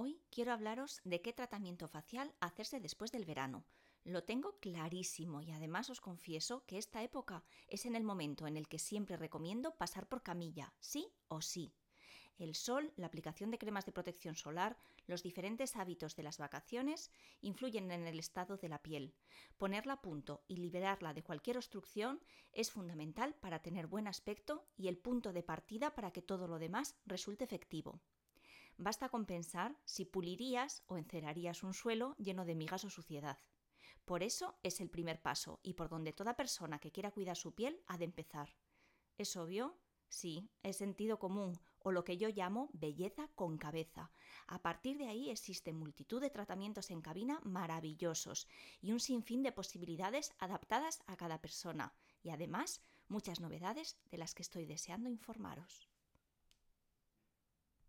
Hoy quiero hablaros de qué tratamiento facial hacerse después del verano. Lo tengo clarísimo y además os confieso que esta época es en el momento en el que siempre recomiendo pasar por camilla, sí o sí. El sol, la aplicación de cremas de protección solar, los diferentes hábitos de las vacaciones influyen en el estado de la piel. Ponerla a punto y liberarla de cualquier obstrucción es fundamental para tener buen aspecto y el punto de partida para que todo lo demás resulte efectivo. Basta con pensar si pulirías o encerarías un suelo lleno de migas o suciedad. Por eso es el primer paso y por donde toda persona que quiera cuidar su piel ha de empezar. ¿Es obvio? Sí, es sentido común, o lo que yo llamo belleza con cabeza. A partir de ahí existe multitud de tratamientos en cabina maravillosos y un sinfín de posibilidades adaptadas a cada persona, y además muchas novedades de las que estoy deseando informaros.